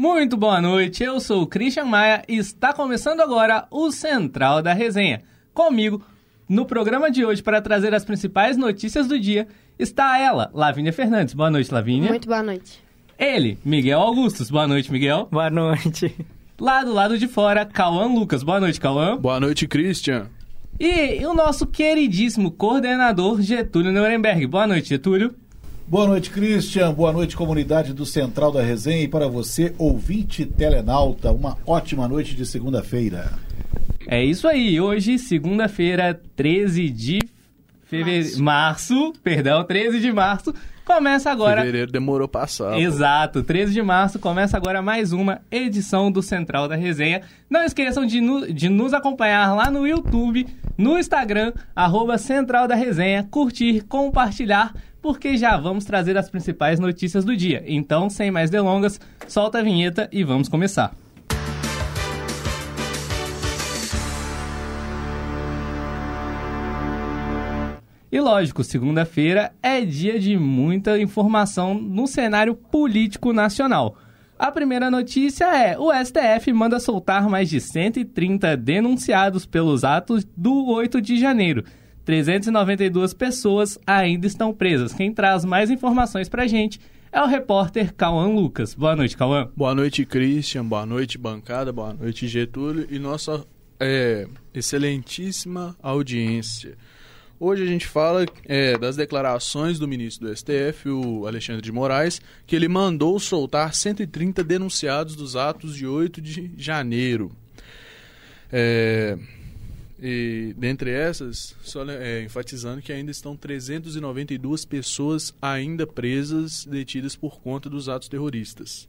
Muito boa noite, eu sou o Christian Maia e está começando agora o Central da Resenha. Comigo, no programa de hoje, para trazer as principais notícias do dia, está ela, Lavínia Fernandes. Boa noite, Lavínia. Muito boa noite. Ele, Miguel Augustos. Boa noite, Miguel. Boa noite. Lá do lado de fora, Cauã Lucas. Boa noite, Cauã. Boa noite, Christian. E o nosso queridíssimo coordenador Getúlio Nuremberg. Boa noite, Getúlio. Boa noite, Christian. Boa noite, comunidade do Central da Resenha. E para você, ouvinte telenauta, uma ótima noite de segunda-feira. É isso aí. Hoje, segunda-feira, 13 de fevereiro. Março. março, perdão, 13 de março. Começa agora. Fevereiro demorou passar. Exato, 13 de março começa agora mais uma edição do Central da Resenha. Não esqueçam de, no, de nos acompanhar lá no YouTube, no Instagram, arroba Central da Resenha, curtir, compartilhar, porque já vamos trazer as principais notícias do dia. Então, sem mais delongas, solta a vinheta e vamos começar. E lógico, segunda-feira é dia de muita informação no cenário político nacional. A primeira notícia é: o STF manda soltar mais de 130 denunciados pelos atos do 8 de janeiro. 392 pessoas ainda estão presas. Quem traz mais informações pra gente é o repórter Cauã Lucas. Boa noite, Cauã. Boa noite, Christian. Boa noite, bancada. Boa noite, Getúlio. E nossa é, excelentíssima audiência. Hoje a gente fala é, das declarações do ministro do STF, o Alexandre de Moraes, que ele mandou soltar 130 denunciados dos atos de 8 de janeiro. É, e dentre essas, só é, enfatizando que ainda estão 392 pessoas ainda presas, detidas por conta dos atos terroristas.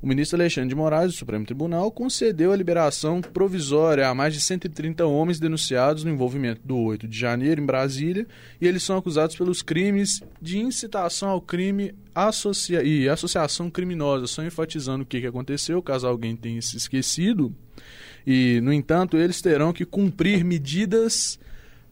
O ministro Alexandre de Moraes, do Supremo Tribunal, concedeu a liberação provisória a mais de 130 homens denunciados no envolvimento do 8 de janeiro em Brasília, e eles são acusados pelos crimes de incitação ao crime associa e associação criminosa, só enfatizando o que, que aconteceu, caso alguém tenha se esquecido. E, no entanto, eles terão que cumprir medidas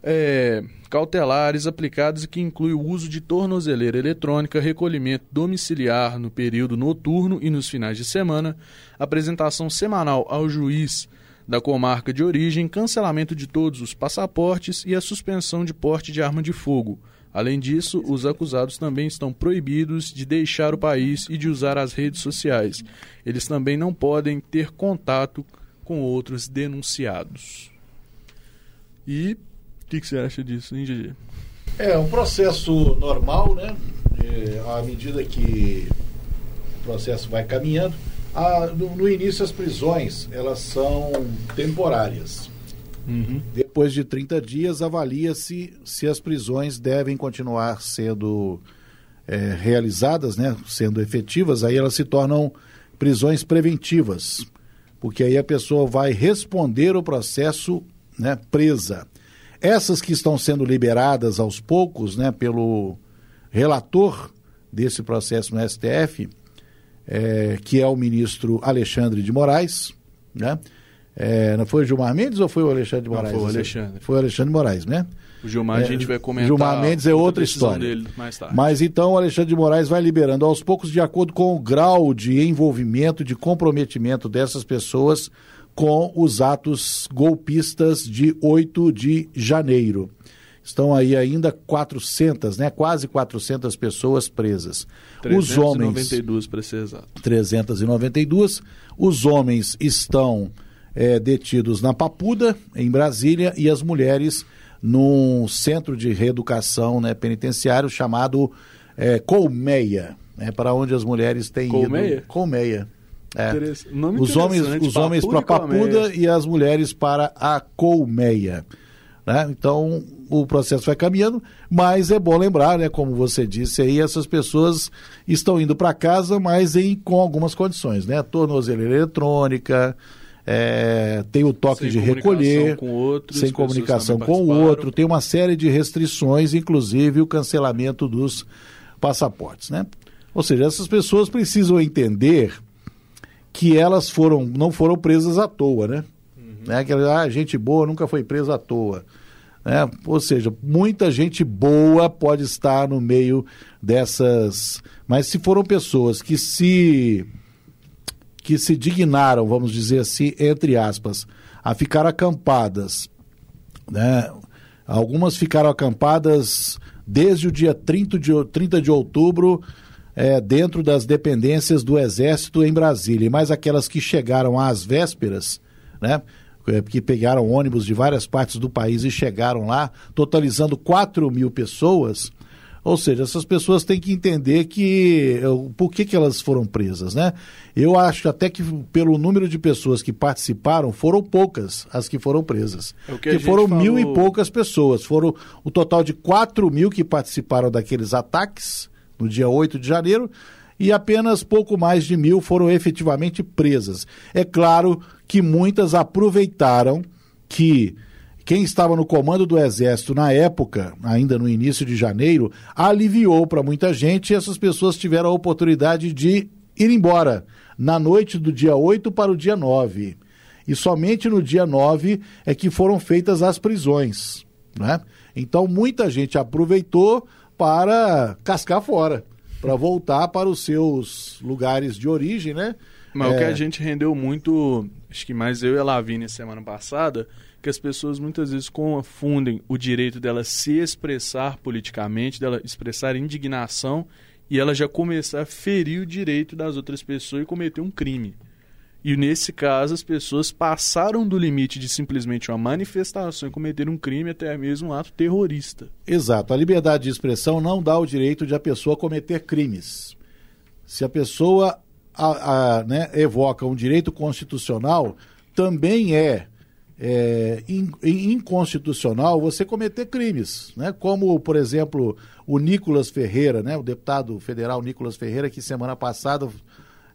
é, cautelares aplicados que inclui o uso de tornozeleira eletrônica, recolhimento domiciliar no período noturno e nos finais de semana, apresentação semanal ao juiz da comarca de origem, cancelamento de todos os passaportes e a suspensão de porte de arma de fogo. Além disso, os acusados também estão proibidos de deixar o país e de usar as redes sociais. Eles também não podem ter contato com outros denunciados. E que, que você acha disso, hein, Gigi? É um processo normal, né? É, à medida que o processo vai caminhando, a, no, no, início as prisões elas são temporárias. Uhum. Depois de 30 dias avalia-se se as prisões devem continuar sendo é, realizadas, né, sendo efetivas, aí elas se tornam prisões preventivas, porque aí a pessoa vai responder o processo né, presa. Essas que estão sendo liberadas aos poucos, né, pelo relator desse processo no STF, é, que é o ministro Alexandre de Moraes, né? É, não foi o Gilmar Mendes ou foi o Alexandre de Moraes? Não, foi o Alexandre. Foi o Alexandre de Moraes, né? O Gilmar é, a gente vai comentar. Gilmar Mendes é outra história. Mas então o Alexandre de Moraes vai liberando aos poucos de acordo com o grau de envolvimento, de comprometimento dessas pessoas com os atos golpistas de 8 de janeiro. Estão aí ainda 400, né? Quase 400 pessoas presas. 392 para ser exato. 392. Os homens estão é, detidos na Papuda, em Brasília, e as mulheres num centro de reeducação né, penitenciário chamado é, Colmeia, né, para onde as mulheres têm Colmeia? ido. Colmeia. É. Os homens, os homens para Papuda e as mulheres para a Colmeia. Né? Então o processo vai caminhando, mas é bom lembrar, né, como você disse aí, essas pessoas estão indo para casa, mas em, com algumas condições, né? Tornozeleira eletrônica, é, tem o toque sem de recolher, com outros, sem comunicação com o outro, tem uma série de restrições, inclusive o cancelamento dos passaportes, né? Ou seja, essas pessoas precisam entender que elas foram não foram presas à toa, né? Uhum. né? Aquela ah, gente boa nunca foi presa à toa. Né? Ou seja, muita gente boa pode estar no meio dessas. Mas se foram pessoas que se que se dignaram, vamos dizer assim, entre aspas, a ficar acampadas, né? Algumas ficaram acampadas desde o dia 30 de, 30 de outubro é, dentro das dependências do Exército em Brasília, e mais aquelas que chegaram às vésperas, né? É, que pegaram ônibus de várias partes do país e chegaram lá, totalizando 4 mil pessoas. Ou seja, essas pessoas têm que entender que por que, que elas foram presas, né? Eu acho até que pelo número de pessoas que participaram, foram poucas as que foram presas. É que, que foram falou... mil e poucas pessoas. Foram o total de 4 mil que participaram daqueles ataques no dia 8 de janeiro e apenas pouco mais de mil foram efetivamente presas. É claro que muitas aproveitaram que quem estava no comando do Exército na época, ainda no início de janeiro, aliviou para muita gente e essas pessoas tiveram a oportunidade de ir embora na noite do dia 8 para o dia 9. E somente no dia 9 é que foram feitas as prisões. Né? Então muita gente aproveitou para cascar fora, para voltar para os seus lugares de origem, né? Mas é... o que a é. gente rendeu muito, acho que mais eu e a Lavínia semana passada, que as pessoas muitas vezes confundem o direito dela se expressar politicamente, dela expressar indignação e ela já começar a ferir o direito das outras pessoas e cometer um crime. E nesse caso, as pessoas passaram do limite de simplesmente uma manifestação e cometer um crime até mesmo um ato terrorista. Exato. A liberdade de expressão não dá o direito de a pessoa cometer crimes. Se a pessoa a, a, né, evoca um direito constitucional, também é é, inconstitucional você cometer crimes, né? como, por exemplo, o Nicolas Ferreira, né? o deputado federal Nicolas Ferreira, que semana passada,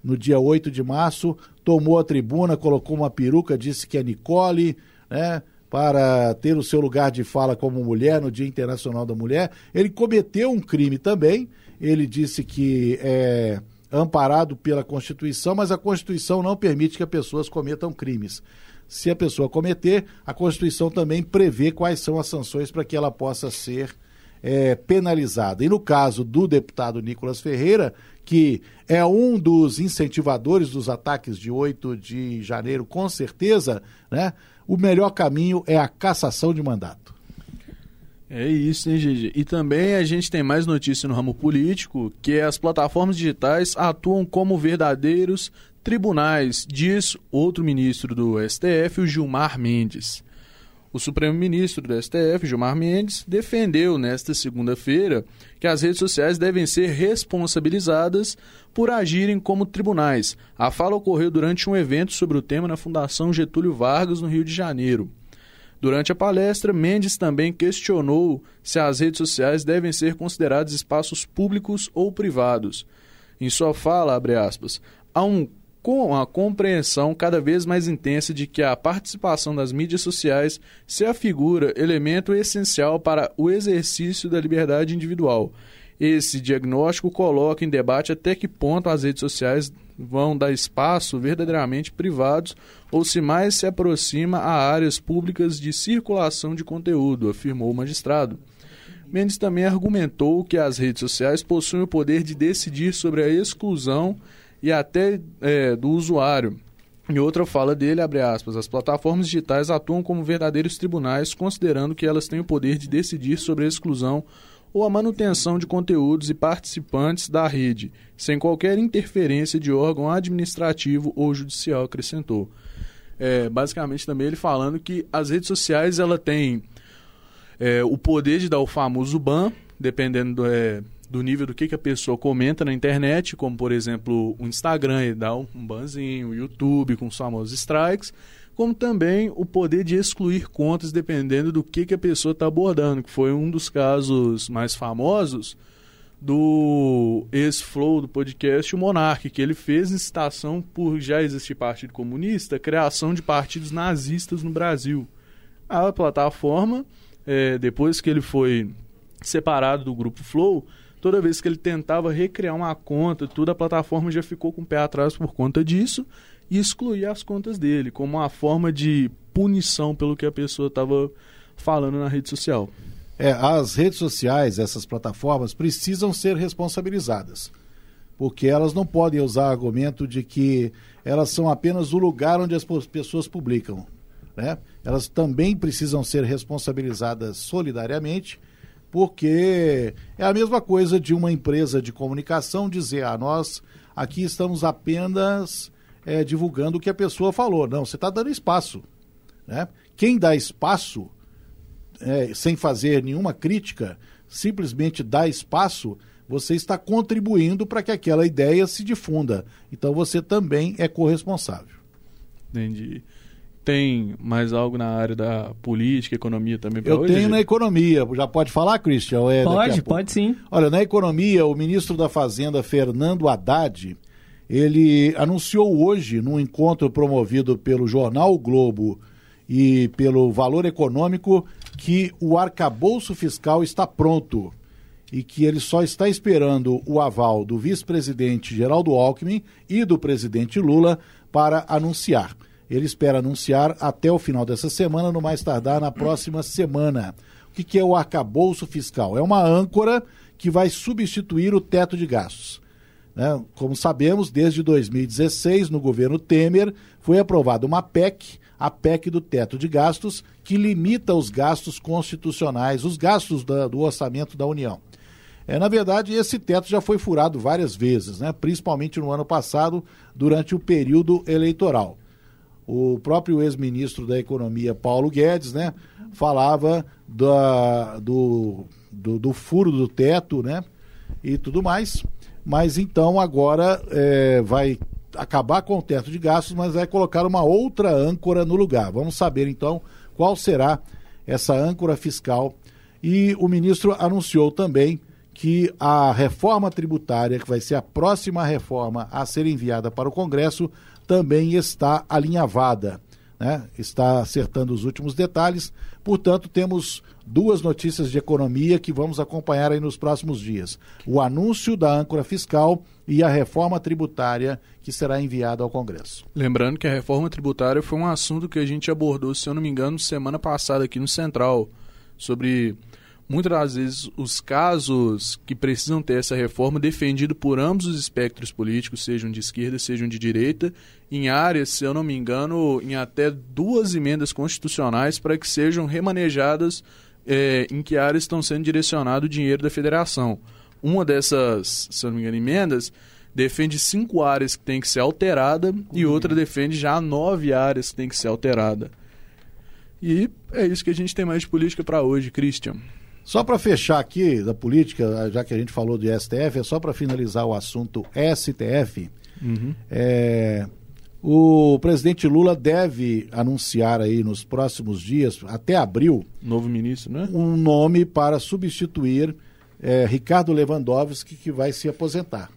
no dia 8 de março, tomou a tribuna, colocou uma peruca, disse que é Nicole, né? para ter o seu lugar de fala como mulher no Dia Internacional da Mulher. Ele cometeu um crime também, ele disse que é amparado pela Constituição, mas a Constituição não permite que as pessoas cometam crimes se a pessoa cometer, a Constituição também prevê quais são as sanções para que ela possa ser é, penalizada. E no caso do deputado Nicolas Ferreira, que é um dos incentivadores dos ataques de 8 de janeiro, com certeza, né, o melhor caminho é a cassação de mandato. É isso, hein, GG? E também a gente tem mais notícia no ramo político, que as plataformas digitais atuam como verdadeiros tribunais, diz outro ministro do STF, o Gilmar Mendes. O Supremo Ministro do STF, Gilmar Mendes, defendeu nesta segunda-feira que as redes sociais devem ser responsabilizadas por agirem como tribunais. A fala ocorreu durante um evento sobre o tema na Fundação Getúlio Vargas, no Rio de Janeiro. Durante a palestra, Mendes também questionou se as redes sociais devem ser consideradas espaços públicos ou privados. Em sua fala, abre aspas, há um com a compreensão cada vez mais intensa de que a participação das mídias sociais se afigura elemento essencial para o exercício da liberdade individual. Esse diagnóstico coloca em debate até que ponto as redes sociais vão dar espaço verdadeiramente privados ou se mais se aproxima a áreas públicas de circulação de conteúdo, afirmou o magistrado. Mendes também argumentou que as redes sociais possuem o poder de decidir sobre a exclusão e até é, do usuário. Em outra fala dele, abre aspas, as plataformas digitais atuam como verdadeiros tribunais, considerando que elas têm o poder de decidir sobre a exclusão ou a manutenção de conteúdos e participantes da rede, sem qualquer interferência de órgão administrativo ou judicial, acrescentou. É, basicamente também ele falando que as redes sociais ela tem é, o poder de dar o famoso ban, dependendo do, é, do nível do que, que a pessoa comenta na internet, como por exemplo o Instagram, e dá um banzinho, o YouTube com os famosos strikes, como também o poder de excluir contas dependendo do que, que a pessoa está abordando, que foi um dos casos mais famosos do ex-flow do podcast o Monark, que ele fez incitação por já existir partido comunista, criação de partidos nazistas no Brasil. A plataforma, é, depois que ele foi separado do grupo Flow, toda vez que ele tentava recriar uma conta, toda a plataforma já ficou com o pé atrás por conta disso e excluía as contas dele, como uma forma de punição pelo que a pessoa estava falando na rede social. É, as redes sociais, essas plataformas, precisam ser responsabilizadas. porque elas não podem usar argumento de que elas são apenas o lugar onde as pessoas publicam. Né? Elas também precisam ser responsabilizadas solidariamente, porque é a mesma coisa de uma empresa de comunicação dizer: ah, nós aqui estamos apenas é, divulgando o que a pessoa falou. Não, você está dando espaço. Né? Quem dá espaço, é, sem fazer nenhuma crítica, simplesmente dá espaço, você está contribuindo para que aquela ideia se difunda. Então você também é corresponsável. Entendi. Tem mais algo na área da política, economia também para Eu hoje? tenho na economia. Já pode falar, Christian? É pode, pode sim. Olha, na economia, o ministro da Fazenda, Fernando Haddad, ele anunciou hoje, num encontro promovido pelo jornal o Globo e pelo Valor Econômico, que o arcabouço fiscal está pronto e que ele só está esperando o aval do vice-presidente Geraldo Alckmin e do presidente Lula para anunciar. Ele espera anunciar até o final dessa semana, no mais tardar na próxima semana. O que, que é o arcabouço fiscal? É uma âncora que vai substituir o teto de gastos. Né? Como sabemos, desde 2016, no governo Temer, foi aprovada uma PEC, a PEC do teto de gastos, que limita os gastos constitucionais, os gastos da, do orçamento da União. É, na verdade, esse teto já foi furado várias vezes, né? principalmente no ano passado, durante o período eleitoral. O próprio ex-ministro da Economia, Paulo Guedes, né, falava da, do, do, do, furo do teto né, e tudo mais. Mas então agora é, vai acabar com o teto de gastos, mas vai colocar uma outra âncora no lugar. Vamos saber então qual será essa âncora fiscal. E o ministro anunciou também que a reforma tributária, que vai ser a próxima reforma a ser enviada para o Congresso, também está alinhavada, né? está acertando os últimos detalhes. Portanto, temos duas notícias de economia que vamos acompanhar aí nos próximos dias: o anúncio da âncora fiscal e a reforma tributária que será enviada ao Congresso. Lembrando que a reforma tributária foi um assunto que a gente abordou, se eu não me engano, semana passada aqui no Central, sobre muitas das vezes os casos que precisam ter essa reforma defendido por ambos os espectros políticos, sejam de esquerda, sejam de direita, em áreas, se eu não me engano, em até duas emendas constitucionais para que sejam remanejadas é, em que áreas estão sendo direcionado o dinheiro da federação. Uma dessas, se não me engano, emendas defende cinco áreas que tem que ser alterada uhum. e outra defende já nove áreas que tem que ser alterada. E é isso que a gente tem mais de política para hoje, Christian. Só para fechar aqui da política, já que a gente falou de STF, é só para finalizar o assunto STF. Uhum. É, o presidente Lula deve anunciar aí nos próximos dias, até abril, novo ministro, né? Um nome para substituir é, Ricardo Lewandowski, que vai se aposentar.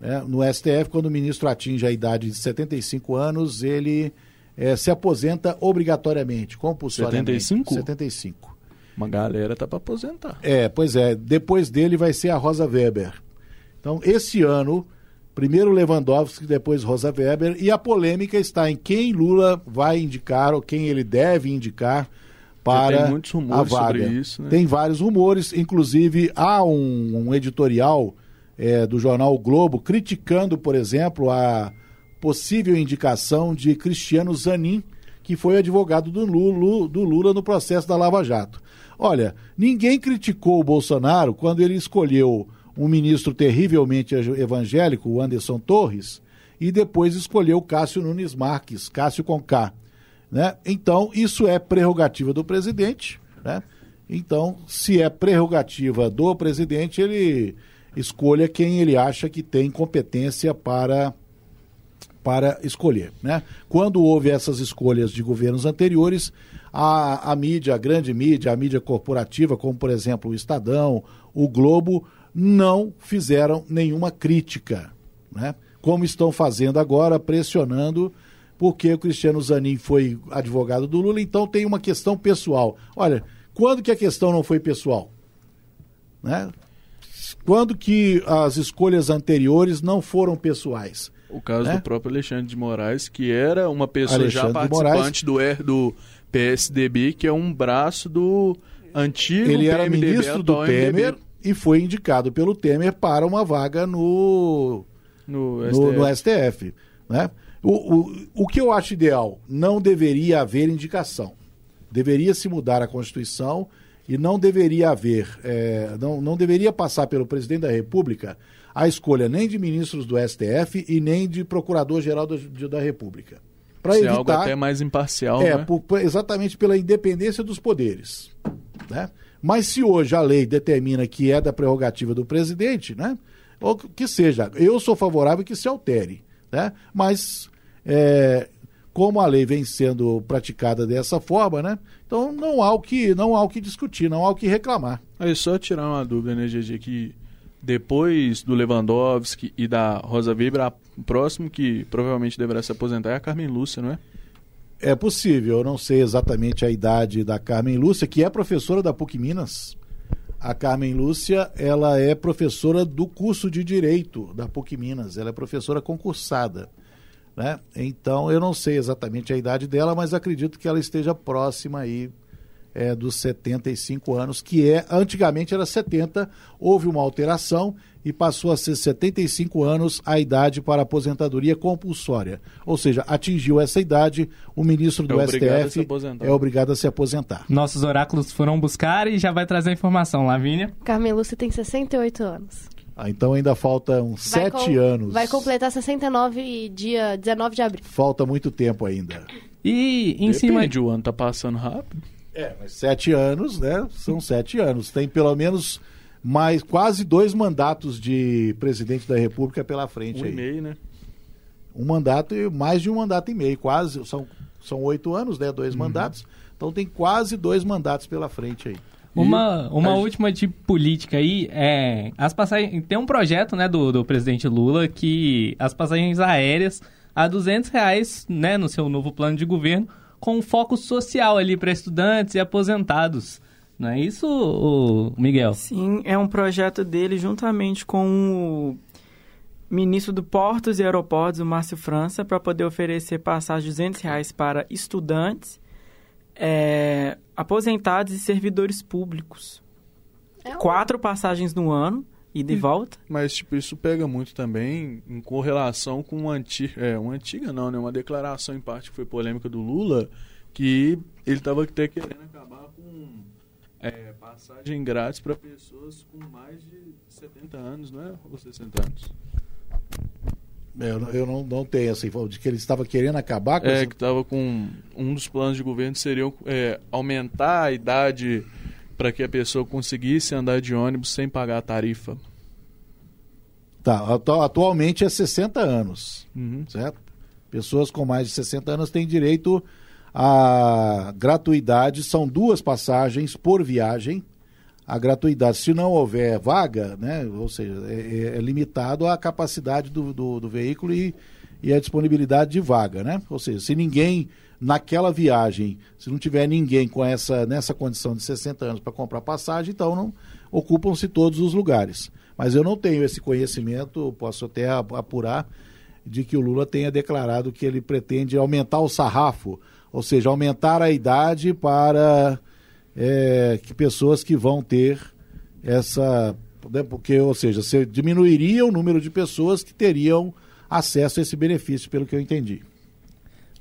É, no STF, quando o ministro atinge a idade de 75 anos, ele é, se aposenta obrigatoriamente, compulsoriamente. 75? 75. Uma galera tá para aposentar. É, pois é. Depois dele vai ser a Rosa Weber. Então, esse ano, primeiro Lewandowski, depois Rosa Weber, e a polêmica está em quem Lula vai indicar ou quem ele deve indicar para a vaga. Isso, né? Tem vários rumores, inclusive há um, um editorial é, do jornal o Globo criticando, por exemplo, a possível indicação de Cristiano Zanin, que foi advogado do Lula, do Lula no processo da Lava Jato. Olha, ninguém criticou o Bolsonaro quando ele escolheu um ministro terrivelmente evangélico, o Anderson Torres, e depois escolheu Cássio Nunes Marques, Cássio com K. Né? Então, isso é prerrogativa do presidente. Né? Então, se é prerrogativa do presidente, ele escolha quem ele acha que tem competência para para escolher. Né? Quando houve essas escolhas de governos anteriores, a, a mídia, a grande mídia, a mídia corporativa, como por exemplo o Estadão, o Globo, não fizeram nenhuma crítica, né? como estão fazendo agora, pressionando, porque o Cristiano Zanin foi advogado do Lula, então tem uma questão pessoal. Olha, quando que a questão não foi pessoal? Né? Quando que as escolhas anteriores não foram pessoais? O caso né? do próprio Alexandre de Moraes, que era uma pessoa Alexandre já participante do, do PSDB, que é um braço do antigo Ele era PMDB, ministro do Temer e foi indicado pelo Temer para uma vaga no, No STF. no STF. Né? O, o, o que eu acho ideal, não deveria haver indicação. Deveria se mudar a Constituição e não deveria haver, é, não, não deveria passar pelo presidente da República a escolha nem de ministros do STF e nem de procurador-geral da, República. Para algo evitar até mais imparcial, é, né? por- exatamente pela independência dos poderes. Né? Mas se hoje a lei determina que é da prerrogativa do presidente, né? ou que seja, eu sou favorável que se altere. Né? Mas é, como a lei vem sendo praticada dessa forma, né? então não há, o que, não há o que discutir, não há o que reclamar. Aí só tirar uma dúvida, né, GG, que depois do Lewandowski e da Rosa Weber, a- o próximo que provavelmente deverá se aposentar é a Carmen Lúcia, não é? É possível, eu não sei exatamente a idade da Carmen Lúcia, que é professora da PUC Minas. A Carmen Lúcia, ela é professora do curso de Direito da PUC Minas, ela é professora concursada. Né? Então, eu não sei exatamente a idade dela, mas acredito que ela esteja próxima aí é, dos 75 anos, que é, antigamente era 70, houve uma alteração e passou a ser 75 anos a idade para aposentadoria compulsória. Ou seja, atingiu essa idade, o ministro do É STF é obrigado a se aposentar. Nossos oráculos foram buscar e já vai trazer a informação, Lavínia. Carmen Lúcia tem 68 anos. Ah, então ainda faltam Vai sete com- anos. Vai completar 69 dia 19 de abril. Falta muito tempo ainda. E em cima. Depende, o ano tá passando rápido. É, mas sete anos, né? São sete anos. Tem pelo menos mais quase dois mandatos de presidente da República pela frente Um e aí. meio, né? Um mandato e mais de um mandato e meio, quase. São, são oito anos, né? Uhum. Dois mandatos. Então tem quase dois mandatos pela frente aí. Uma, uma última de política aí é as passagens tem um projeto né do, do presidente Lula que as passagens aéreas a 200 reais né no seu novo plano de governo com foco social ali para estudantes e aposentados. Não é isso Miguel? Sim, é um projeto dele juntamente com o ministro do Portos e Aeroportos, o Márcio França, para poder oferecer passagem de 200 reais para estudantes, é, aposentados e servidores públicos. É um- Quatro passagens no ano, e volta. Mas, tipo, isso pega muito também em correlação com uma antiga, é, uma antiga não, né? Uma declaração em parte que foi polêmica do Lula, que ele tava até querendo acabar com é, passagem grátis para pessoas com mais de 70 anos, não é? Ou 60 anos. É, Eu, não- eu não, não tenho essa informação de que ele estava querendo acabar com É, essa... que tava com um dos planos de governo seriam é, aumentar a idade para que a pessoa conseguisse andar de ônibus sem pagar a tarifa. Tá, atu- atualmente é 60 anos. Uhum. certo? Pessoas com mais de 60 anos têm direito à gratuidade, são duas passagens por viagem. A gratuidade, se não houver vaga, né, ou seja, é, é limitado à capacidade do, do, do veículo e, e à disponibilidade de vaga, né? Ou seja, se ninguém naquela viagem, se não tiver ninguém com essa nessa condição de 60 anos para comprar passagem, então não ocupam-se todos os lugares. Mas eu não tenho esse conhecimento, posso até ap- apurar de que o Lula tenha declarado que ele pretende aumentar o sarrafo, ou seja, aumentar a idade para é, que pessoas que vão ter essa. né, Porque, ou seja, você diminuiria o número de pessoas que teriam acesso a esse benefício, pelo que eu entendi.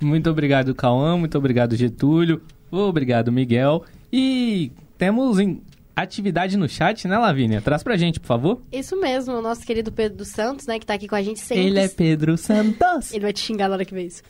muito obrigado Cauã muito obrigado Getúlio obrigado Miguel e temos em atividade no chat né Lavínia traz pra gente por favor Isso mesmo, o nosso querido Pedro dos Santos, né, que tá aqui com a gente sempre. ele é Pedro Santos Ele vai te xingar na hora que vê isso.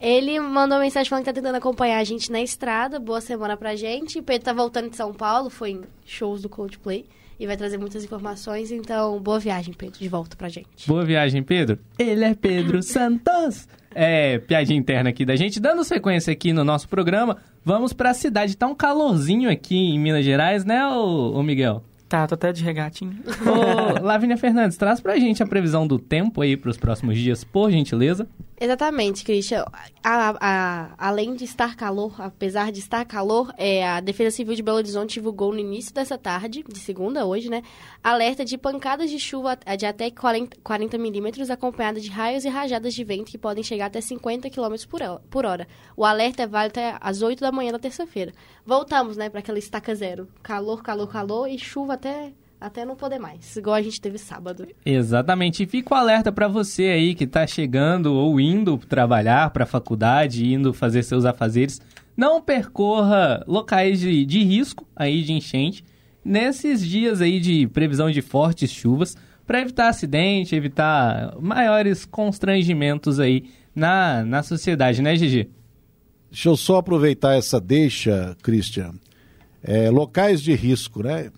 Ele mandou uma mensagem falando que tá tentando acompanhar a gente na estrada. Boa semana pra gente. O Pedro tá voltando de São Paulo, foi em shows do Coldplay. E vai trazer muitas informações. Então, boa viagem, Pedro, de volta pra gente. Boa viagem, Pedro. Ele é Pedro Santos. É, piadinha interna aqui da gente. Dando sequência aqui no nosso programa, vamos pra cidade. Tá um calorzinho aqui em Minas Gerais, né, ô, ô Miguel? Tá, tô até de regatinho. Ô, Lavínia Fernandes, traz pra gente a previsão do tempo aí pros próximos dias, por gentileza. Exatamente, Christian. A- a- além de estar calor, apesar de estar calor, é, a Defesa Civil de Belo Horizonte divulgou no início dessa tarde, de segunda hoje, né? Alerta de pancadas de chuva de até 40, 40 milímetros, acompanhada de raios e rajadas de vento que podem chegar até 50 km por hora- por hora. O alerta é válido até às 8 da manhã da terça-feira. Voltamos, né, para aquela estaca zero. Calor, calor, calor e chuva até até não poder mais, igual a gente teve sábado. Exatamente. E fica o alerta para você aí que está chegando ou indo trabalhar para a faculdade, indo fazer seus afazeres. Não percorra locais de, de risco aí de enchente nesses dias aí de previsão de fortes chuvas para evitar acidente, evitar maiores constrangimentos aí na, na sociedade, né, Gigi? Deixa eu só aproveitar essa deixa, Christian. É, locais de risco, né?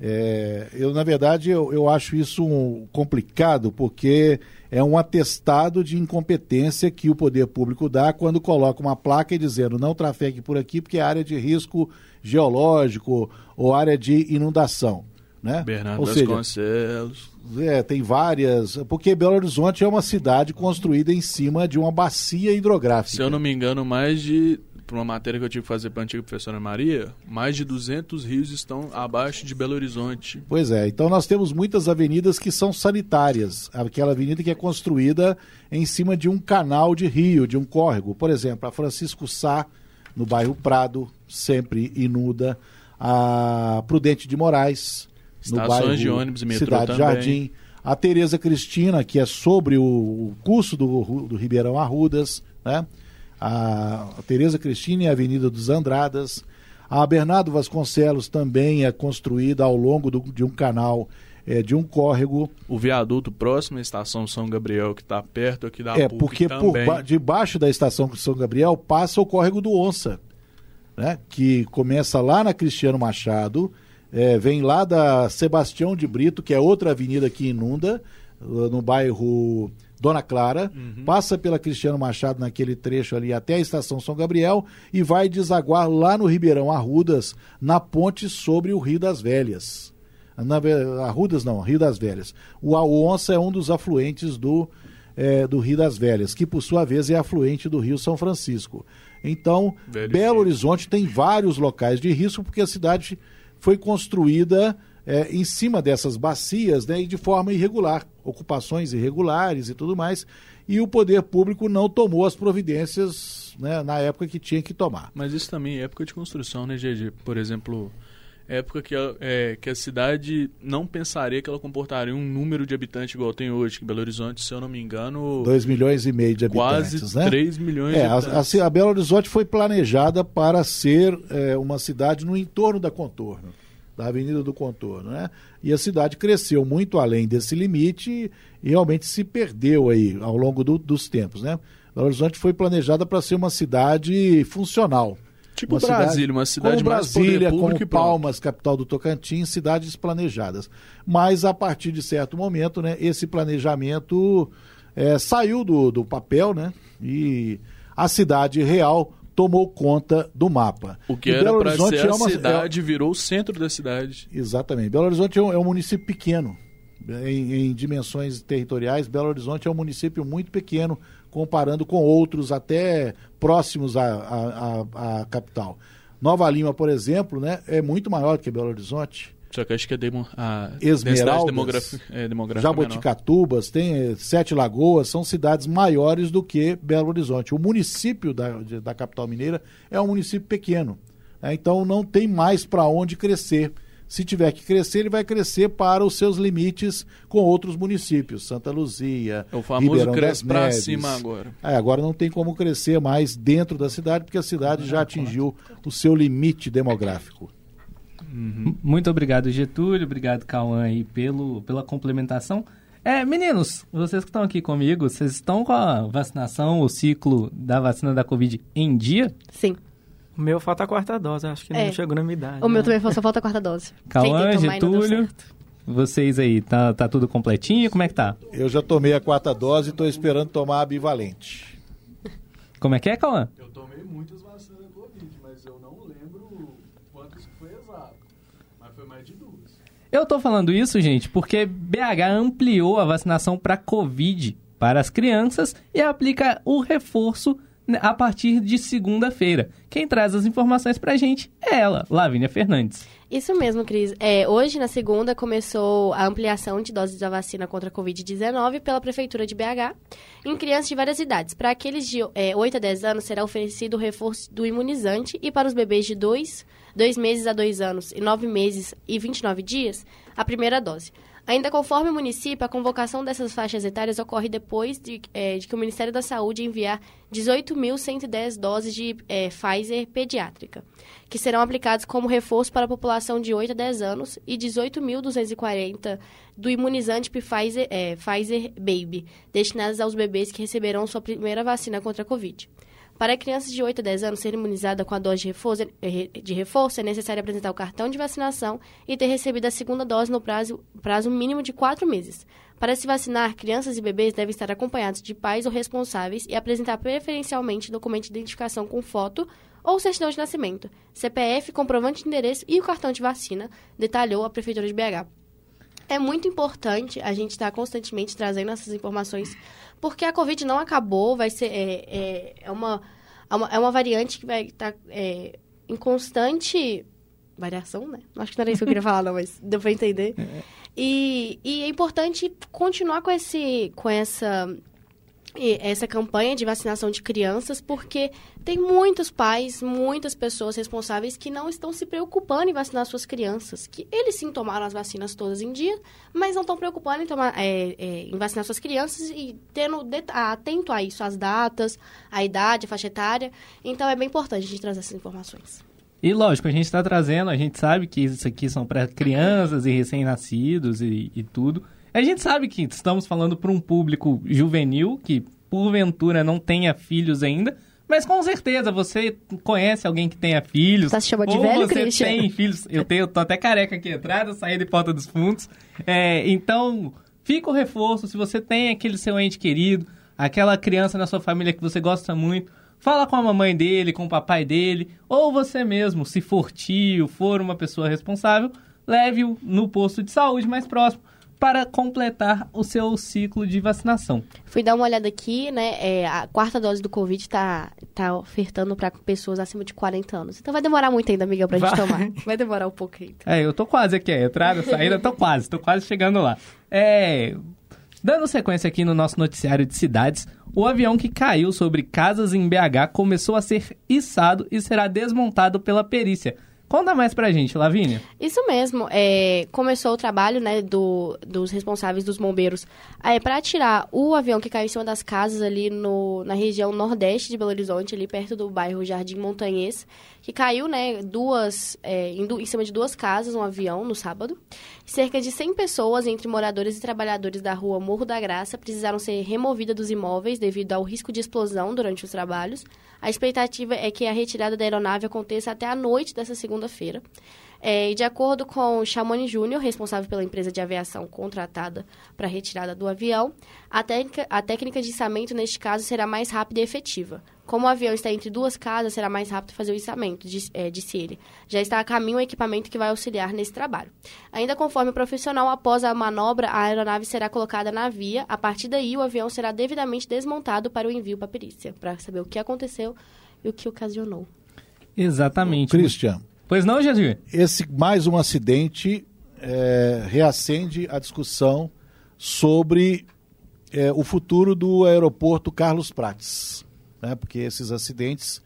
É, eu, na verdade, eu, eu acho isso um, complicado, porque é um atestado de incompetência que o poder público dá quando coloca uma placa dizendo não trafegue por aqui porque é área de risco geológico ou área de inundação. Né? Bernardo ou seja, Vasconcelos. É, tem várias. Porque Belo Horizonte é uma cidade construída em cima de uma bacia hidrográfica. Se eu não me engano, mais de por uma matéria que eu tive que fazer para a antiga professora Maria, mais de 200 rios estão abaixo de Belo Horizonte. Pois é, então nós temos muitas avenidas que são sanitárias. Aquela avenida que é construída em cima de um canal de rio, de um córrego. Por exemplo, a Francisco Sá, no bairro Prado, sempre inunda. A Prudente de Moraes, no Estações bairro de ônibus e metrô Cidade também. Jardim. A Tereza Cristina, que é sobre o, o curso do, do Ribeirão Arrudas, né? A, Tereza Cristina e a Avenida dos Andradas. A Bernardo Vasconcelos também é construída ao longo do, de um canal, é, de um córrego. O viaduto próximo à estação São Gabriel, que está perto aqui da é, PUC porque por também. ba- debaixo da estação São Gabriel passa o córrego do Onça, né? que começa lá na Cristiano Machado, é, vem lá da Sebastião de Brito, que é outra avenida que inunda, no bairro Dona Clara, passa pela Cristiano Machado naquele trecho ali até a estação São Gabriel e vai desaguar lá no Ribeirão Arrudas, na ponte sobre o Rio das Velhas. Na, Arrudas não, Rio das Velhas. O, Onça é um dos afluentes do, eh, do Rio das Velhas, que por sua vez é afluente do Rio São Francisco. Então, Velho Belo. Horizonte tem vários locais de risco, porque a cidade foi construída eh, em cima dessas bacias né, e de forma irregular, ocupações irregulares e tudo mais, e o poder público não tomou as providências né, na época que tinha que tomar. Mas isso também é época de construção, né, GG? Por exemplo, época que a, é, que a cidade não pensaria que ela comportaria um número de habitantes igual tem hoje, que Belo Horizonte, se eu não me engano, 2 milhões e meio de habitantes, quase né? 3 milhões É, de a, habitantes. a, a Belo Horizonte foi planejada para ser é, uma cidade no entorno da contorno, da Avenida do Contorno, né? E a cidade cresceu muito além desse limite e, realmente se perdeu aí ao longo do- dos tempos, né? Belo Horizonte foi planejada para ser uma cidade funcional. Tipo uma Brasília, uma cidade como mais Brasília, como. Palmas, capital do Tocantins, cidades planejadas. Mas a partir de certo momento, né, esse planejamento é, saiu do, do papel, né? E a cidade real tomou conta do mapa. O que E era Belo para Horizonte ser é uma- cidade virou o centro da cidade. é- exatamente. Belo Horizonte é um, é um município pequeno. Em, em dimensões territoriais, Belo Horizonte é um município muito pequeno, comparando com outros até próximos à, à, à- à capital. Nova Lima, por exemplo, né, é muito maior que Belo Horizonte. Só que acho que a, demo, a densidade demográfica, é, demográfica é menor. Jaboticatubas, tem eh, Sete Lagoas, são cidades maiores do que Belo Horizonte. O município da, da capital mineira é um município pequeno, né? então não tem mais para onde crescer. Se tiver que crescer, ele vai crescer para os seus limites com outros municípios, Santa Luzia, É o famoso Ribeirão cresce Neves. cima agora. É, agora não tem como crescer mais dentro da cidade, porque a cidade já atingiu o seu limite demográfico. Muito obrigado, Getúlio. Obrigado, Cauã, aí, pelo, pela complementação. É, meninos, vocês que estão aqui comigo, vocês estão com a vacinação, o ciclo da vacina da Covid em dia? Sim. O meu falta a quarta dose, acho que É. não chegou na minha idade. O meu né? também só falta a quarta dose. Cauã, Getúlio, vocês aí, tá, tá tudo completinho? Como é que tá? Eu já tomei a quarta dose e estou esperando tomar a bivalente. Como é que é, Cauã? Eu tomei muitas vacinas da Covid, mas eu não lembro quantas foi exato. Mas foi mais de duas. Eu tô falando isso, gente, porque BH ampliou a vacinação para Covid para as crianças e aplica o reforço né, a partir de segunda-feira. Quem traz as informações pra gente é ela, Lavínia Fernandes. Isso mesmo, Cris. É, hoje, na segunda, começou a ampliação de doses da vacina contra a Covid-19 pela Prefeitura de BH em crianças de várias idades. Para aqueles de é, 8 a 10 anos, será oferecido o reforço do imunizante e para os bebês de 2 dois meses a dois anos e nove meses e 29 dias, a primeira dose. Ainda conforme o município, a convocação dessas faixas etárias ocorre depois de, é, de que o Ministério da Saúde enviar 18.110 doses de é, Pfizer pediátrica, que serão aplicadas como reforço para a população de 8 a 10 anos, e 18.240 do imunizante Pfizer, é, Pfizer Baby, destinadas aos bebês que receberão sua primeira vacina contra a Covid. Para crianças de 8 a 10 anos ser imunizada com a dose de reforço, eh, de reforço, é necessário apresentar o cartão de vacinação e ter recebido a segunda dose no prazo, prazo mínimo de 4 meses. Para se vacinar, crianças e bebês devem estar acompanhados de pais ou responsáveis e apresentar preferencialmente documento de identificação com foto ou certidão de nascimento, CPF, comprovante de endereço e o cartão de vacina, detalhou a Prefeitura de BH. É muito importante a gente estar constantemente trazendo essas informações, porque a Covid não acabou, vai ser é, é, é uma, é uma, é variante que vai estar é, em constante variação, né? Acho que não era isso que eu queria falar, não, mas deu para entender. E, e é importante continuar com, esse, com essa essa campanha de vacinação de crianças, porque tem muitos pais, muitas pessoas responsáveis que não estão se preocupando em vacinar suas crianças. Que eles sim tomaram as vacinas todas em dia, mas não estão preocupando em, tomar, é, é, em vacinar suas crianças e tendo atento a isso, as datas, a idade, a faixa etária. Então é bem importante a gente trazer essas informações. E lógico, a gente está trazendo, a gente sabe que isso aqui são para crianças e recém-nascidos e, e tudo. A gente sabe que estamos falando para um público juvenil que, porventura, não tenha filhos ainda, mas com certeza você conhece alguém que tenha filhos. Tá se chamando de velho, você Christian? tem filhos. Eu tenho, tô até careca aqui atrás, eu saí de porta dos fundos. É, então, fica o reforço. Se você tem aquele seu ente querido, aquela criança na sua família que você gosta muito, fala com a mamãe dele, com o papai dele, ou você mesmo, se for tio, for uma pessoa responsável, leve-o no posto de saúde mais próximo para completar o seu ciclo de vacinação. Fui dar uma olhada aqui, né? É, a quarta dose do Covid está tá ofertando para pessoas acima de 40 anos. Então vai demorar muito ainda, amiga, pra gente Vai. tomar. Vai demorar um pouco ainda. É, eu tô quase aqui, a entrada, a saída, tô quase, tô quase chegando lá. É, dando sequência aqui no nosso noticiário de cidades, o avião que caiu sobre casas em BH começou a ser içado e será desmontado pela perícia. Conta mais pra gente, Lavínia. Isso mesmo. É, começou o trabalho né, do, dos responsáveis dos bombeiros é, para tirar o avião que caiu em cima das casas ali no, na região nordeste de Belo Horizonte, ali perto do bairro Jardim Montanhês, que caiu né, duas, é, em, em cima de duas casas, um avião, no sábado. Cerca de 100 pessoas, entre moradores e trabalhadores da rua Morro da Graça, precisaram ser removidas dos imóveis devido ao risco de explosão durante os trabalhos. A expectativa é que a retirada da aeronave aconteça até a noite dessa segunda-feira. É, e de acordo com Chamoni Júnior, responsável pela empresa de aviação contratada para a retirada do avião, a técnica, a técnica de içamento neste caso será mais rápida e efetiva. Como o avião está entre duas casas, será mais rápido fazer o içamento, diz- é, disse ele. Já está a caminho o equipamento que vai auxiliar nesse trabalho. Ainda conforme o profissional, após a manobra, a aeronave será colocada na via. A partir daí, o avião será devidamente desmontado para o envio para a perícia, para saber o que aconteceu e o que ocasionou. Exatamente. Christian, Pois não, Jesus? esse mais um acidente é, reacende a discussão sobre é, o futuro do aeroporto Carlos Prates, né? porque esses acidentes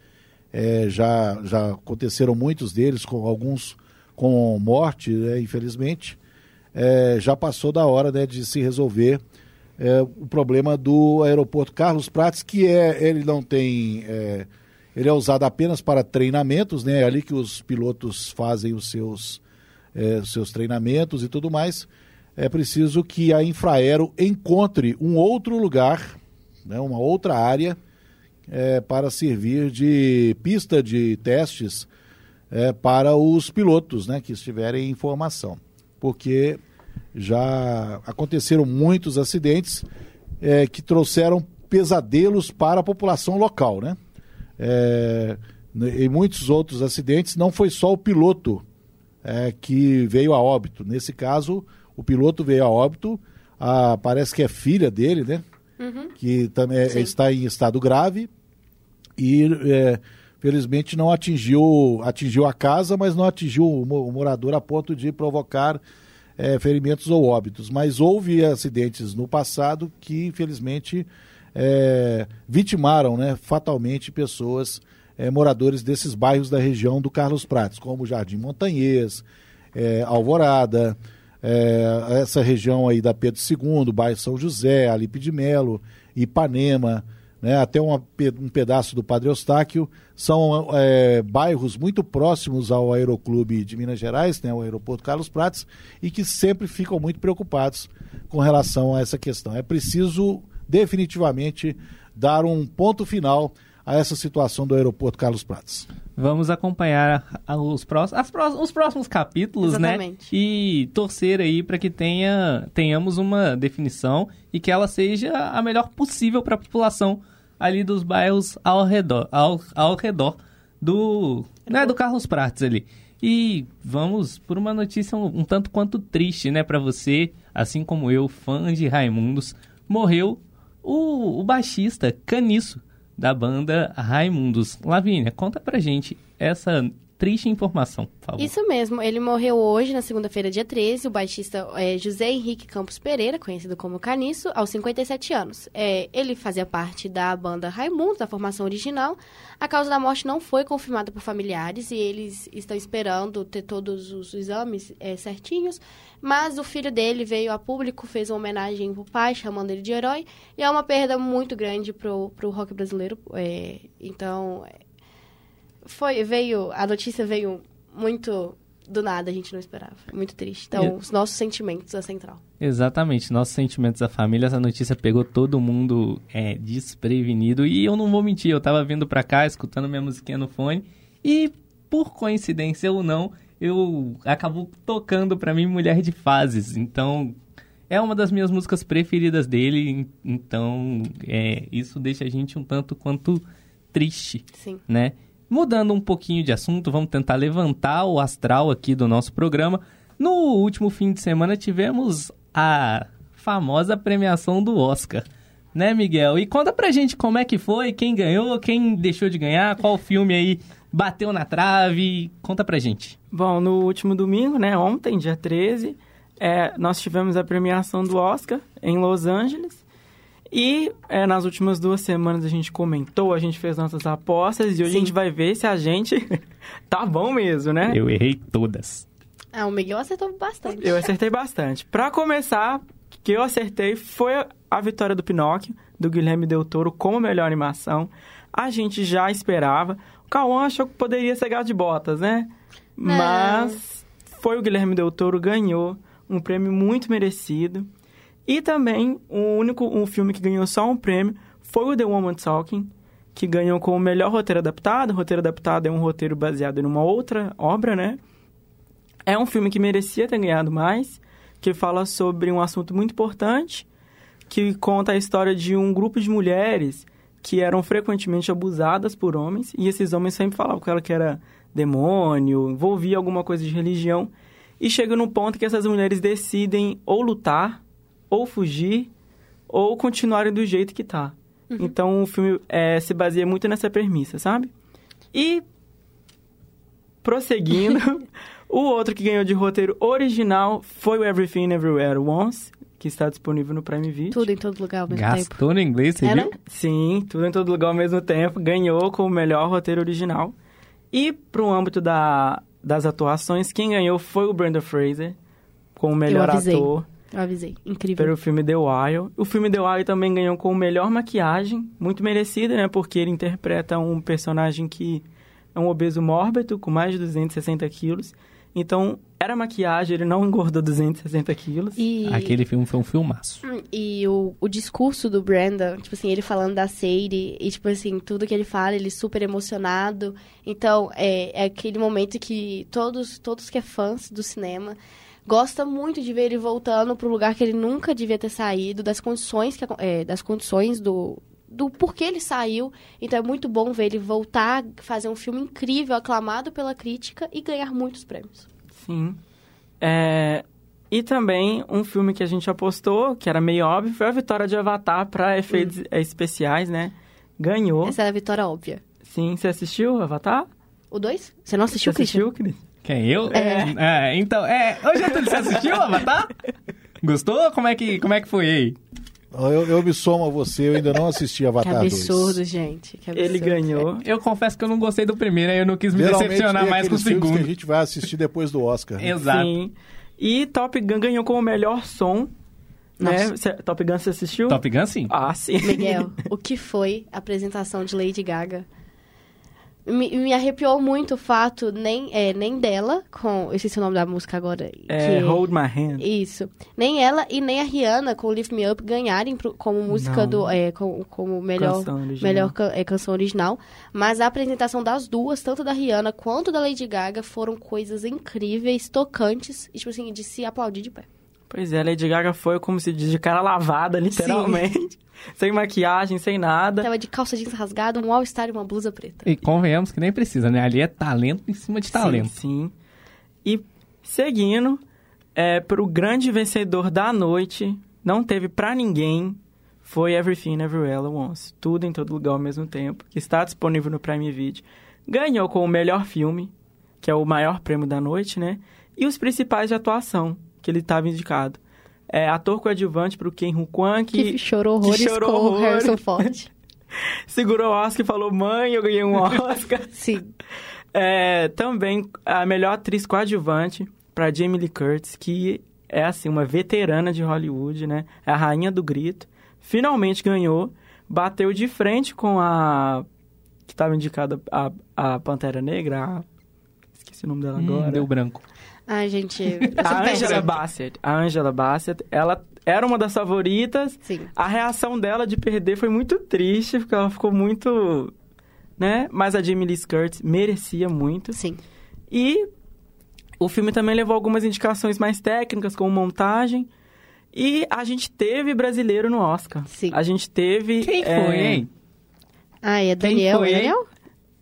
é, já, já aconteceram muitos deles, com alguns com morte, né, infelizmente. É, já passou da hora né, de se resolver é, o problema do aeroporto Carlos Prates, que é ele não tem é, ele é usado apenas para treinamentos, né? É ali que os pilotos fazem os seus, é, seus treinamentos e tudo mais. É preciso que a Infraero encontre um outro lugar, né? uma outra área, é, para servir de pista de testes é, para os pilotos né? que estiverem em formação. Porque já aconteceram muitos acidentes é, que trouxeram pesadelos para a população local, né? É, em muitos outros acidentes, não foi só o piloto é, que veio a óbito. Nesse caso, o piloto veio a óbito, a- parece que é filha dele, né? Que também é- Sim. está em estado grave e, é, felizmente, não atingiu, atingiu a casa, mas não atingiu o, mo- o morador a ponto de provocar é, ferimentos ou óbitos. Mas houve acidentes no passado que, infelizmente, é, vitimaram né, fatalmente pessoas é, moradores desses bairros da região do Carlos Prates, como Jardim Montanhês, é, Alvorada, é, essa região aí da Pedro II, bairro São José, Alipe de Melo, Ipanema, né, até uma, um pedaço do Padre Eustáquio, são é, bairros muito próximos ao Aeroclube de Minas Gerais, né, o Aeroporto Carlos Prates, e que sempre ficam muito preocupados com relação a essa questão. É preciso definitivamente dar um ponto final a essa situação do Aeroporto Carlos Prates. Vamos acompanhar os, próximos, os próximos capítulos, né? Exatamente. né? E torcer aí para que tenha, tenhamos uma definição e que ela seja a melhor possível para a população ali dos bairros ao redor, ao, ao redor do, né, do Carlos Prates ali. E vamos por uma notícia um, um tanto quanto triste, né, para você, assim como eu, fã de Raimundos, morreu o, o baixista Caniço da banda Raimundos. Lavínia, conta pra gente essa triste informação, por favor. Isso mesmo, ele morreu hoje, na segunda-feira, dia 13, o baixista é, José Henrique Campos Pereira, conhecido como Caniço, aos 57 anos. É, ele fazia parte da banda Raimundo, da formação original. A causa da morte não foi confirmada por familiares e eles estão esperando ter todos os exames é, certinhos, mas o filho dele veio a público, fez uma homenagem pro pai, chamando ele de herói, e é uma perda muito grande pro, pro rock brasileiro. É, então, foi, veio, a notícia veio muito do nada, a gente não esperava. Muito triste. Então, é. os nossos sentimentos a central. Exatamente, nossos sentimentos da família. Essa notícia pegou todo mundo é, desprevenido. E eu não vou mentir, eu tava vindo pra cá, escutando minha musiquinha no fone. E, por coincidência ou não, eu acabou tocando pra mim Mulher de Fases. Então, é uma das minhas músicas preferidas dele. Então, é, isso deixa a gente um tanto quanto triste. Sim. Né? Mudando um pouquinho de assunto, vamos tentar levantar o astral aqui do nosso programa. No último fim de semana tivemos a famosa premiação do Oscar, né, Miguel? E conta pra gente como é que foi, quem ganhou, quem deixou de ganhar, qual filme aí bateu na trave. Conta pra gente. Bom, no último domingo, né, ontem, dia 13, é, nós tivemos a premiação do Oscar em Los Angeles. E é, nas últimas duas semanas a gente comentou, a gente fez nossas apostas e hoje Sim. a gente vai ver se a gente tá bom mesmo, né? Eu errei todas. Ah, o Miguel acertou bastante. Eu acertei bastante. Para começar, que eu acertei foi a vitória do Pinóquio, do Guilherme Del Toro, como melhor animação. A gente já esperava. O Cauã achou que poderia ser gato de botas, né? Não. Mas foi o Guilherme Del Toro, ganhou um prêmio muito merecido. E também, o único um filme que ganhou só um prêmio foi o The Woman Talking, que ganhou com o melhor roteiro adaptado. O roteiro adaptado é um roteiro baseado em uma outra obra, né? É um filme que merecia ter ganhado mais, que fala sobre um assunto muito importante, que conta a história de um grupo de mulheres que eram frequentemente abusadas por homens, e esses homens sempre falavam que ela que era demônio, envolvia alguma coisa de religião, e chega num ponto que essas mulheres decidem ou lutar ou fugir ou continuarem do jeito que tá. Uhum. Então o filme é, se baseia muito nessa premissa, sabe? E prosseguindo, o outro que ganhou de roteiro original foi o Everything Everywhere Once, que está disponível no Prime Video. Tudo em todo lugar ao mesmo Gastou tempo. Gastou no inglês, você é, viu? Sim, tudo em todo lugar ao mesmo tempo. Ganhou com o melhor roteiro original. E para o âmbito da, das atuações, quem ganhou foi o Brandon Fraser, com o melhor ator. Eu avisei. Incrível. Pelo filme The Wire. O filme The Wire também ganhou com melhor maquiagem. Muito merecida, né? Porque ele interpreta um personagem que é um obeso mórbido, com mais de 260 quilos. Então, era maquiagem, ele não engordou 260 quilos. E... Aquele filme foi um filmaço. Hum, e o, o discurso do Brandon, tipo assim, ele falando da Sadie, e tipo assim, tudo que ele fala, ele super emocionado. Então, é, é aquele momento que todos, todos que é fãs do cinema gosta muito de ver ele voltando para o lugar que ele nunca devia ter saído, das condições, que, é, das condições do, do porquê ele saiu. Então é muito bom ver ele voltar, fazer um filme incrível, aclamado pela crítica e ganhar muitos prêmios. Sim. É, e também um filme que a gente apostou, que era meio óbvio, foi a vitória de Avatar para efeitos hum. especiais, né? Ganhou. Essa era a vitória óbvia. Sim, você assistiu Avatar? O 2? Você não assistiu, Você assistiu, Cris? Quem, eu? É. é então, é... Ô, Getúlio, você assistiu Avatar? Gostou? Como é que, como é que foi aí? Eu, eu me somo a você, eu ainda não assisti Que Avatar 2. absurdo, gente. Que absurdo. Ele ganhou. Eu confesso que eu não gostei do primeiro, aí eu não quis me Geralmente decepcionar mais com o segundo. que a gente vai assistir depois do Oscar. né? Exato. Sim. E Top Gun ganhou como melhor som. Né? Cê- Top Gun você assistiu? Top Gun, sim. Ah, sim. Miguel, o que foi a apresentação de Lady Gaga? Me, me arrepiou muito o fato, nem, é, nem dela, com. Eu esqueci o nome da música agora. É, que- Hold My Hand. Isso. Nem ela e nem a Rihanna com Lift Me Up ganharem pro- como música Não. do. É, como, como melhor, Canção original. melhor ca- é, canção original. Mas a apresentação das duas, tanto da Rihanna quanto da Lady Gaga, foram coisas incríveis, tocantes, e, tipo assim, de se aplaudir de pé. Pois é, Lady Gaga foi como se diz de cara lavada, literalmente. sem maquiagem, sem nada. Tava de calça jeans rasgada, um all-star e uma blusa preta. E convenhamos que nem precisa, né? Ali é talento em cima de talento. Sim, sim. E seguindo, é, pro grande vencedor da noite, não teve pra ninguém, foi Everything Everywhere All at Once. Tudo em todo lugar ao mesmo tempo, que está disponível no Prime Video. Ganhou com o melhor filme, que é o maior prêmio da noite, né? E os principais de atuação, que ele estava indicado. É, ator coadjuvante pro Ken Hu Kwan, Que, que chorou horrores chorou com o horrores. Harrison Ford. segurou o Oscar e falou, mãe, eu ganhei um Oscar. Sim. É, também a melhor atriz coadjuvante para Jamie Lee Curtis, que é assim uma veterana de Hollywood, né? É a rainha do grito. Finalmente ganhou, bateu de frente com a que estava indicada a, a Pantera Negra, a... esqueci o nome dela Hum, agora. deu branco. Ai, gente. A Angela. Bassett. A Angela Bassett, ela era uma das favoritas. Sim. A reação dela de perder foi muito triste, porque ela ficou muito, né? Mas a Jamie Lee Curtis merecia muito. Sim. E o filme também levou algumas indicações mais técnicas, como montagem. E a gente teve brasileiro no Oscar. Sim. A gente teve. Quem é, foi, hein? Ai, é Quem Daniel. foi, é hein? Daniel?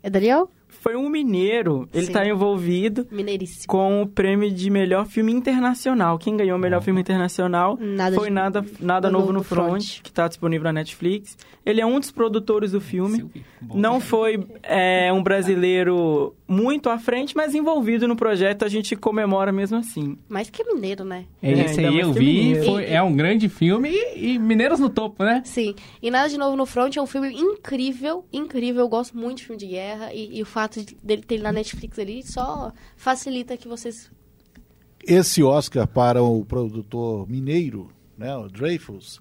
É Daniel? Foi um mineiro. Ele Sim. está envolvido Mineiríssimo. com o prêmio de melhor filme internacional. Quem ganhou o melhor filme internacional Nada foi de- nada, nada Novo no Front, Front. que está disponível na Netflix. Ele é um dos produtores do filme. Não foi é, um brasileiro muito à frente, mas envolvido no projeto, a gente comemora mesmo assim. Mais que mineiro, né? É É, esse ainda aí, eu vi. foi- é um grande filme e, e Mineiros no topo, né? Sim. E Nada de Novo no Front é um filme incrível, incrível. Eu gosto muito de filme de guerra. E, e o fato de- dele ter na Netflix ali só facilita que vocês... Esse Oscar para o produtor mineiro, né, o Dreyfus,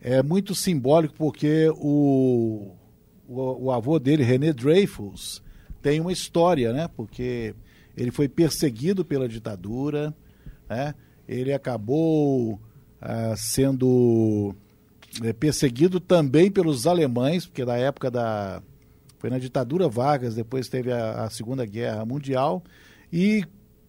é muito simbólico porque o, o, o avô dele, René Dreyfus, tem uma história, né? Porque ele foi perseguido pela ditadura, né? Ele acabou ah, sendo eh, perseguido também pelos alemães, porque na época da foi na ditadura Vargas, depois teve a, a Segunda Guerra Mundial e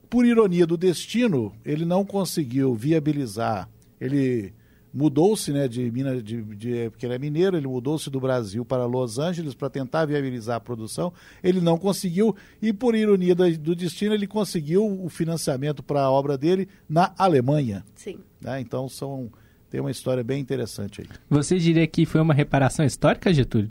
por ironia do destino, ele não conseguiu viabilizar. Ele mudou-se, né, de Minas, de, de, porque ele é mineiro, ele mudou-se do Brasil para Los Angeles para tentar viabilizar a produção. Ele não conseguiu e por ironia do destino, ele conseguiu o financiamento para a obra dele na Alemanha. Sim. né? Então são tem uma história bem interessante aí. Você diria que foi uma reparação histórica, Getúlio?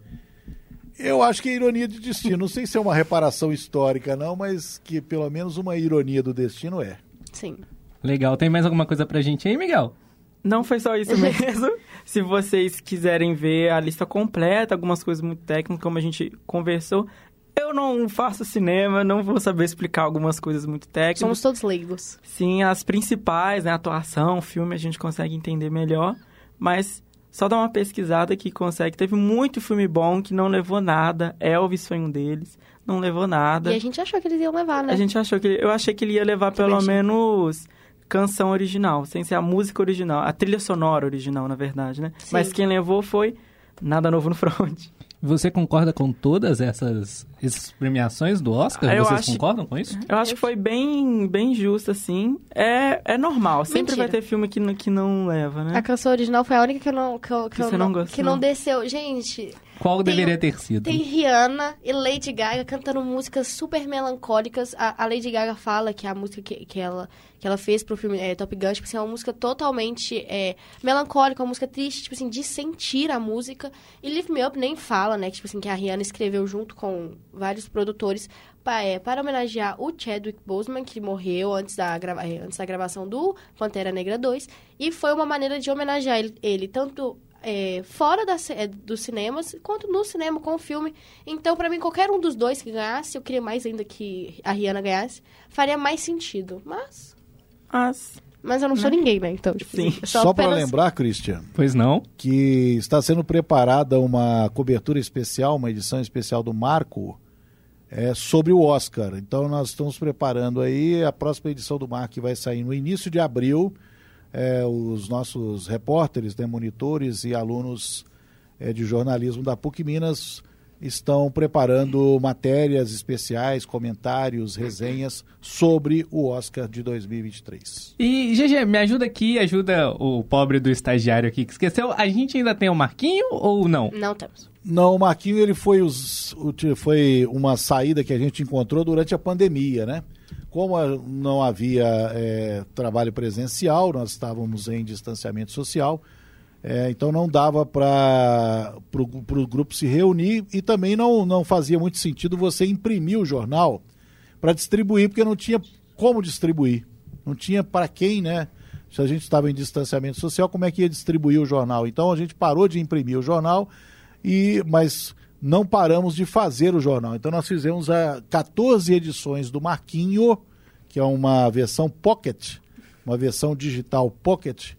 Eu acho que é ironia de destino. Não sei se é uma reparação histórica, não, mas que pelo menos uma ironia do destino é. Sim. Legal. Tem mais alguma coisa pra gente aí, Miguel? Não foi só isso mesmo. Se vocês quiserem ver a lista completa, algumas coisas muito técnicas, como a gente conversou, eu não faço cinema, não vou saber explicar algumas coisas muito técnicas. Somos todos leigos. Sim, as principais, né? Atuação, filme, a gente consegue entender melhor. Mas só dá uma pesquisada que consegue. Teve muito filme bom que não levou nada. Elvis foi um deles. Não levou nada. E a gente achou que eles iam levar, né? A gente achou que... Eu achei que ele ia levar Também pelo menos canção original. Sem ser a música original. A trilha sonora original, na verdade, né? Sim. Mas quem levou foi Nada Novo no Front. Você concorda com todas essas, essas premiações do Oscar? Ah, eu Vocês acho- concordam com isso? Eu acho que foi bem, bem justo, assim. É, é normal. Sempre Mentira. vai ter filme que, não- que não leva, né? A canção original foi a única que eu não... Que, eu, que Que eu não gostou? Que não desceu. Gente, Qual Tem deveria ter sido? Tem Rihanna e Lady Gaga cantando músicas super melancólicas. A, a Lady Gaga fala que a música que, que, ela, que ela fez pro filme é, Top Gun, tipo assim, é uma música totalmente é, melancólica, uma música triste, tipo assim, de sentir a música. E Lift Me Up nem fala, né? Que, tipo assim, que a Rihanna escreveu junto com vários produtores pa- é, para homenagear o Chadwick Boseman, que morreu antes da, grava é, antes da gravação do Pantera Negra 2. E foi uma maneira de homenagear ele, ele tanto é, fora da, é, dos cinemas, quanto no cinema com o filme. Então, para mim, qualquer um dos dois que ganhasse, eu queria mais ainda que a Rihanna ganhasse, faria mais sentido. Mas. As... Mas eu não sou ninguém, né? Então, tipo, Sim. só, Só apenas... para lembrar, Christian, Pois não? que está sendo preparada uma cobertura especial, uma edição especial do Marco é, sobre o Oscar. Então nós estamos preparando aí a próxima edição do Marco que vai sair no início de abril. É, os nossos repórteres, né, monitores e alunos é, de jornalismo da PUC Minas estão preparando matérias especiais, comentários, resenhas sobre o Oscar de 2023. E, GG, me ajuda aqui, ajuda o pobre do estagiário aqui que esqueceu. A gente ainda tem o Marquinho ou não? Não temos. Não, o Marquinho ele foi, os, foi uma saída que a gente encontrou durante a pandemia, né? Como não havia é, trabalho presencial, nós estávamos em distanciamento social, é, então não dava para o grupo se reunir e também não, não fazia muito sentido você imprimir o jornal para distribuir, porque não tinha como distribuir. Não tinha para quem, né? Se a gente estava em distanciamento social, como é que ia distribuir o jornal? Então a gente parou de imprimir o jornal, e mas não paramos de fazer o jornal. Então nós fizemos a 14 edições do Marquinho, que é uma versão pocket, uma versão digital pocket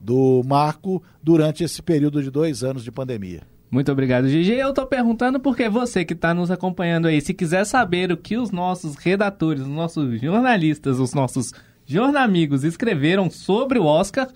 do Marco durante esse período de dois anos de pandemia. Muito obrigado, GG. Eu tô perguntando porque você que tá nos acompanhando aí, se quiser saber o que os nossos redatores, os nossos jornalistas, os nossos jornamigos escreveram sobre o Oscar,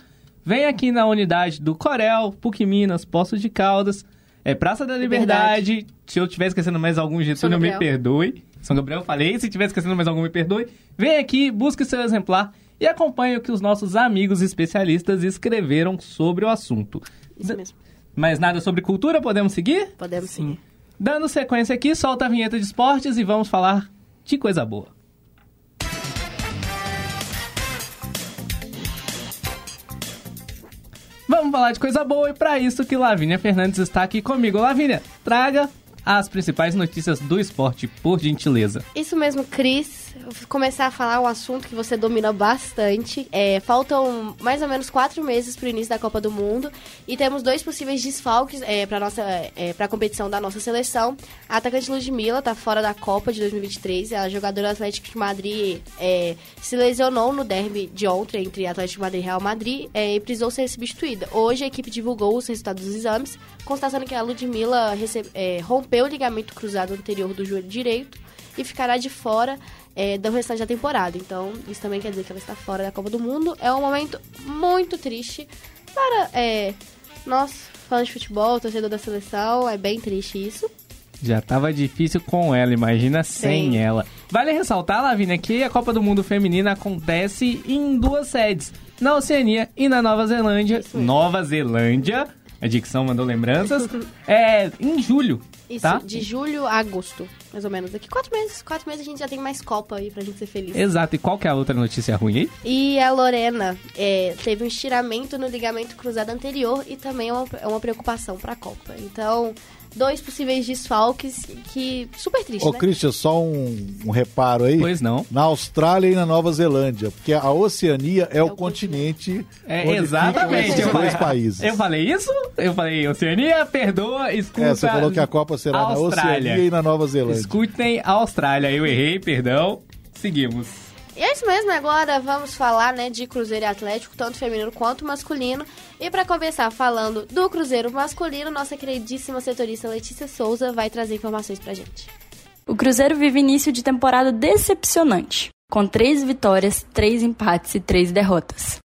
vem aqui na unidade do Corel, PUC Minas, Poços de Caldas, é Praça da Liberdade. Liberdade. Se eu estiver esquecendo mais algum, Getúlio, me Gabriel. perdoe. São Gabriel, eu falei. Se estiver esquecendo mais algum, me perdoe. Vem aqui, busque seu exemplar e acompanhe o que os nossos amigos especialistas escreveram sobre o assunto. Isso mesmo. Mais nada sobre cultura? Podemos seguir? Podemos sim. Sim. Dando sequência aqui, solta a vinheta de esportes e vamos falar de coisa boa. Vamos falar de coisa boa e para isso que Lavínia Fernandes está aqui comigo. Lavínia, traga as principais notícias do esporte, por gentileza. Isso mesmo, Cris. Vou começar a falar um assunto que você domina bastante. É, faltam mais ou menos quatro meses para o início da Copa do Mundo e temos dois possíveis desfalques é, para nossa é, para a competição da nossa seleção. A atacante Ludmilla está fora da Copa de 2023. A jogadora do Atlético de Madrid é, se lesionou no derby de ontem entre Atlético de Madrid e Real Madrid é, e precisou ser substituída. Hoje a equipe divulgou os resultados dos exames, constatando que a Ludmilla é, rompeu o ligamento cruzado anterior do joelho direito e ficará de fora é, do restante da temporada. Então, isso também quer dizer que ela está fora da Copa do Mundo. É um momento muito triste para é, nós, fãs de futebol, torcedor da seleção. É bem triste isso. Já tava difícil com ela, imagina sem Sim. ela. Vale ressaltar, Lavínia, que a Copa do Mundo Feminina acontece em duas sedes. Na Oceania e na Nova Zelândia. Nova Zelândia, a dicção mandou lembranças. é em julho, Isso, tá? de julho a agosto, mais ou menos. Daqui quatro meses. Quatro meses a gente já tem mais Copa aí pra gente ser feliz. Exato. E qual que é a outra notícia ruim aí? E a Lorena é, teve um estiramento no ligamento cruzado anterior e também é uma, é uma preocupação pra Copa. Então, dois possíveis desfalques que... Super triste, Ô, né? Christian, só um, um reparo aí. Pois não. Na Austrália e na Nova Zelândia, porque a Oceania é, o o continente É, onde exatamente. ficam Eu dois falei, países. eu falei isso? Eu falei, Oceania, perdoa, escuta. É, você falou que a Copa será Austrália. na Oceania e na Nova Zelândia. Escutem a Austrália. Eu errei, perdão. Seguimos. E é isso mesmo, agora vamos falar, né, de Cruzeiro e Atlético, tanto feminino quanto masculino. E pra começar falando do Cruzeiro masculino, nossa queridíssima setorista Letícia Souza vai trazer informações pra gente. O Cruzeiro vive início de temporada decepcionante, com três vitórias, três empates e três derrotas.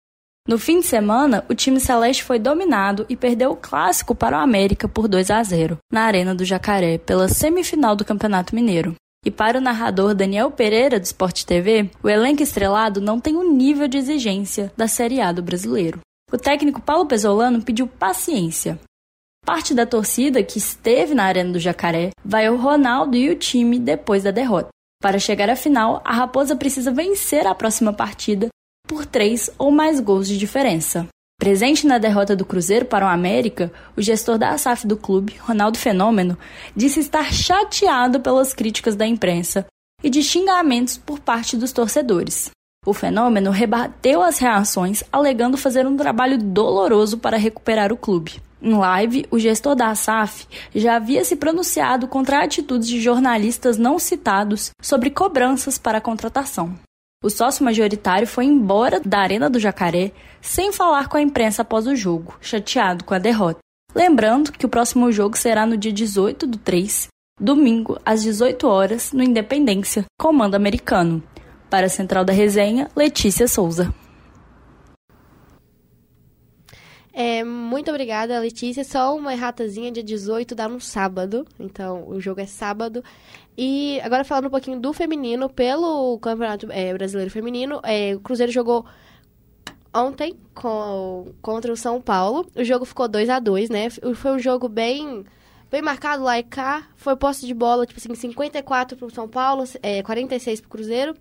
No fim de semana, o time celeste foi dominado e perdeu o clássico para o América por 2 a 0 na Arena do Jacaré pela semifinal do Campeonato Mineiro. E para o narrador Daniel Pereira do Sport TV, o elenco estrelado não tem o nível de exigência da Série A do brasileiro. O técnico Paulo Pesolano pediu paciência, Parte da torcida que esteve na Arena do Jacaré vai ao Ronaldo e o time depois da derrota. Para chegar à final, a Raposa precisa vencer a próxima partida por três ou mais gols de diferença. Presente na derrota do Cruzeiro para o América, o gestor da SAF do clube, Ronaldo Fenômeno, disse estar chateado pelas críticas da imprensa e de xingamentos por parte dos torcedores. O fenômeno rebateu as reações, alegando fazer um trabalho doloroso para recuperar o clube. Em live, o gestor da SAF já havia se pronunciado contra atitudes de jornalistas não citados sobre cobranças para a contratação. O sócio majoritário foi embora da Arena do Jacaré sem falar com a imprensa após o jogo, chateado com a derrota. Lembrando que o próximo jogo será no dia 18 do 3, domingo, às 18 horas, no Independência, comando americano. Para a Central da Resenha, Letícia Souza. É, muito obrigada, Letícia. Só uma erratazinha, dia 18 dá no sábado. Então, o jogo é sábado. E agora falando um pouquinho do feminino, pelo Campeonato é, Brasileiro Feminino, é, o Cruzeiro jogou ontem com, contra o São Paulo. O jogo ficou 2 a 2 né? Foi um jogo bem bem marcado lá e cá. Foi posse de bola, tipo assim, 54 pro São Paulo, é, 46 pro Cruzeiro.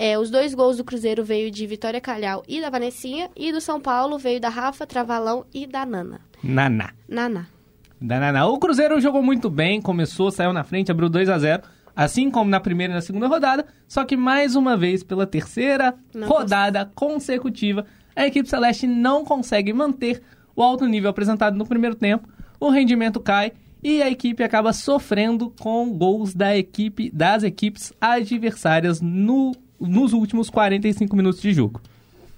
É, os dois gols do Cruzeiro veio de Vitória Calhau e da Vanessinha. E do São Paulo veio da Rafa, Travalão e da Nana. Naná. Nana. Da Naná. O Cruzeiro jogou muito bem, começou, saiu na frente, abriu 2 a 0 Assim como na primeira e na segunda rodada, só que mais uma vez, pela terceira Não rodada consecutiva, a equipe celeste não consegue manter o alto nível apresentado no primeiro tempo, o rendimento cai e a equipe acaba sofrendo com gols da equipe das equipes adversárias no, nos últimos 45 minutos de jogo.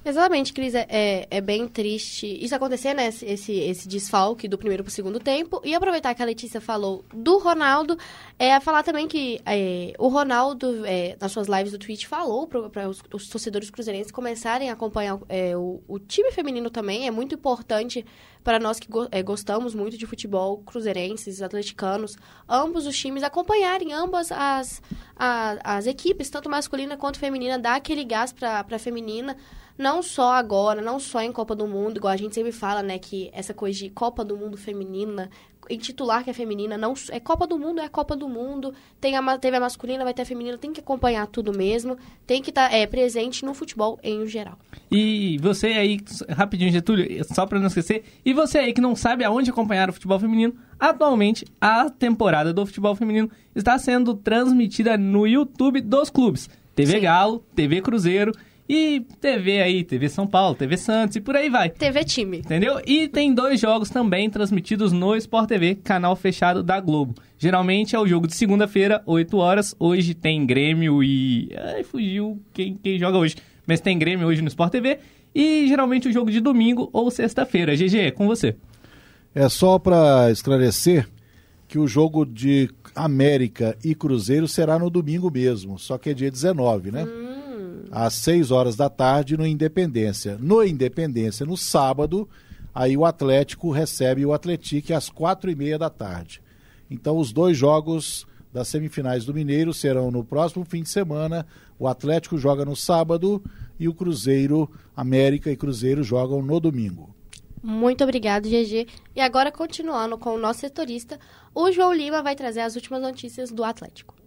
Exatamente, Cris, é, é, é bem triste isso acontecer, né? Esse, esse, desfalque do primeiro pro segundo tempo. E aproveitar que a Letícia falou do Ronaldo, é falar também que é, o Ronaldo, é, nas suas lives do Twitch, falou para os, os torcedores cruzeirenses começarem a acompanhar é, o, o time feminino também. É muito importante para nós que go, é, gostamos muito de futebol, cruzeirenses, atleticanos, ambos os times acompanharem ambas as, a, as equipes, tanto masculina quanto feminina, dar aquele gás para a feminina não só agora, não só em Copa do Mundo, igual a gente sempre fala, né, que essa coisa de Copa do Mundo feminina, em titular que é feminina, não é Copa do Mundo, é Copa do Mundo, tem a, teve a masculina, vai ter a feminina, tem que acompanhar tudo mesmo, tem que estar tá, é, presente no futebol em geral. E você aí, rapidinho, Getúlio, só para não esquecer, e você aí que não sabe aonde acompanhar o futebol feminino, atualmente a temporada do futebol feminino está sendo transmitida no YouTube dos clubes. TV Sim. Galo, TV Cruzeiro e TV aí, TV São Paulo, TV Santos e por aí vai. TV time. Entendeu? E tem dois jogos também transmitidos no Sport TV, canal fechado da Globo. Geralmente é o jogo de segunda-feira, 8 horas. Hoje tem Grêmio e. Ai, fugiu quem, quem joga hoje. Mas tem Grêmio hoje no Sport TV. E geralmente o jogo de domingo ou sexta-feira. GG, é com você. É só para esclarecer que o jogo de América e Cruzeiro será no domingo mesmo, só que é dia 19, né? Hum às 6 horas da tarde no Independência. No Independência, no sábado, aí o Atlético recebe o Atlético às quatro e meia da tarde. Então os dois jogos das semifinais do Mineiro serão no próximo fim de semana. O Atlético joga no sábado e o Cruzeiro, América e Cruzeiro jogam no domingo. Muito obrigado, GG. E agora, continuando com o nosso setorista, o João Lima vai trazer as últimas notícias do Atlético.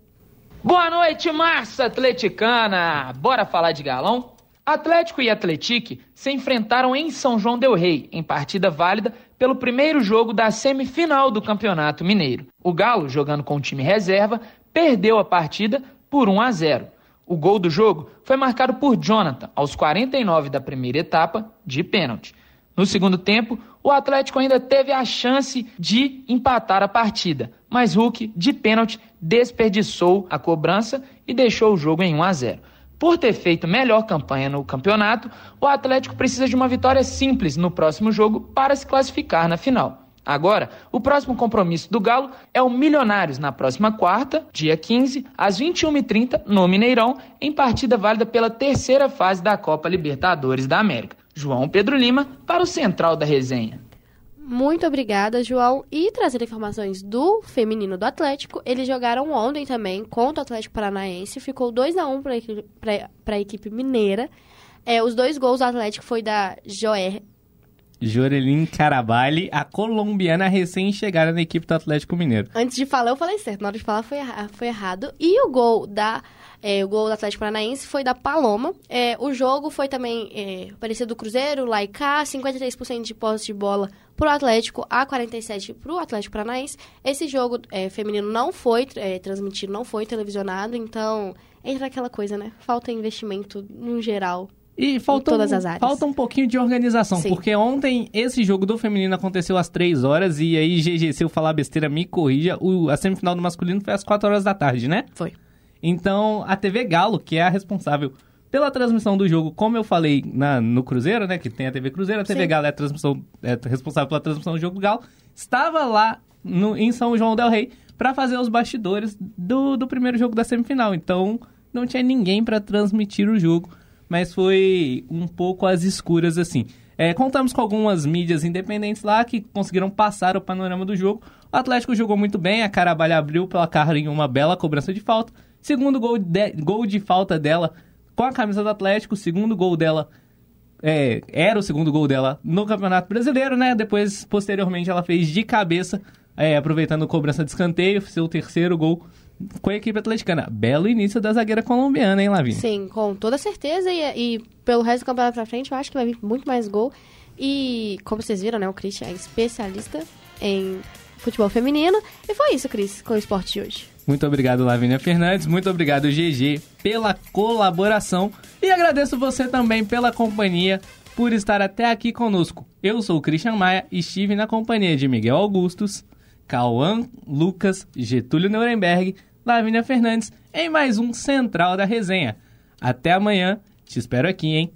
Boa noite, massa atleticana! Bora falar de galão? Atlético e Atletique se enfrentaram em São João del Rei, em partida válida pelo primeiro jogo da semifinal do Campeonato Mineiro. O Galo, jogando com o time reserva, perdeu a partida por 1 a 0. O gol do jogo foi marcado por Jonathan aos 49 da primeira etapa, de pênalti. No segundo tempo, o Atlético ainda teve a chance de empatar a partida, mas Hulk, de pênalti, desperdiçou a cobrança e deixou o jogo em 1 a 0. Por ter feito melhor campanha no campeonato, o Atlético precisa de uma vitória simples no próximo jogo para se classificar na final. Agora, o próximo compromisso do Galo é o Milionários na próxima quarta, dia 15, às 21h30, no Mineirão, em partida válida pela terceira fase da Copa Libertadores da América. João Pedro Lima, para o Central da Resenha. Muito obrigada, João. E trazendo informações do feminino do Atlético, eles jogaram ontem também contra o Atlético Paranaense. Ficou 2 a 1 para a equipe mineira. É, os dois gols do Atlético foi da Joer. Jorelin Caraballi, a colombiana recém-chegada na equipe do Atlético Mineiro. Antes de falar, eu falei certo. Na hora de falar, foi, foi errado. E o gol da é, o gol do Atlético Paranaense foi da Paloma. É, o jogo foi também é, parecido do Cruzeiro, lá e cá, 53% de posse de bola pro Atlético, a 47% pro Atlético Paranaense. Esse jogo é, feminino não foi é, transmitido, não foi televisionado, então entra aquela coisa, né? Falta investimento no geral E falta, todas um, as áreas. falta um pouquinho de organização, Sim. porque ontem esse jogo do feminino aconteceu às 3 horas e aí, GG, se eu falar besteira, me corrija, o, a semifinal do masculino foi às 4 horas da tarde, né? Foi. Então, a TV Galo, que é a responsável pela transmissão do jogo, como eu falei na, no Cruzeiro, né? Que tem a TV Cruzeiro, a TV Sim. Galo é, a transmissão, é responsável pela transmissão do jogo Galo, estava lá no, em São João del Rei para fazer os bastidores do, do primeiro jogo da semifinal. Então, não tinha ninguém para transmitir o jogo, mas foi um pouco às escuras assim. É, contamos com algumas mídias independentes lá que conseguiram passar o panorama do jogo. O Atlético jogou muito bem, a Carabalha abriu pela cara em uma bela cobrança de falta. Segundo gol de, gol de falta dela com a camisa do Atlético, segundo gol dela é, era o segundo gol dela no Campeonato Brasileiro, né? Depois, posteriormente, ela fez de cabeça, é, aproveitando a cobrança de escanteio, seu terceiro gol com a equipe atleticana. Belo início da zagueira colombiana, hein, Lavínia? Sim, com toda certeza. E, e pelo resto do campeonato pra frente, eu acho que vai vir muito mais gol. E, como vocês viram, né, o Christian é especialista em futebol feminino. E foi isso, Cris, com o esporte de hoje. Muito obrigado, Lavínia Fernandes. Muito obrigado, GG, pela colaboração. E agradeço você também pela companhia, por estar até aqui conosco. Eu sou o Christian Maia e estive na companhia de Miguel Augustos, Cauã Lucas, Getúlio Nuremberg, Lavínia Fernandes em mais um Central da Resenha. Até amanhã. Te espero aqui, hein?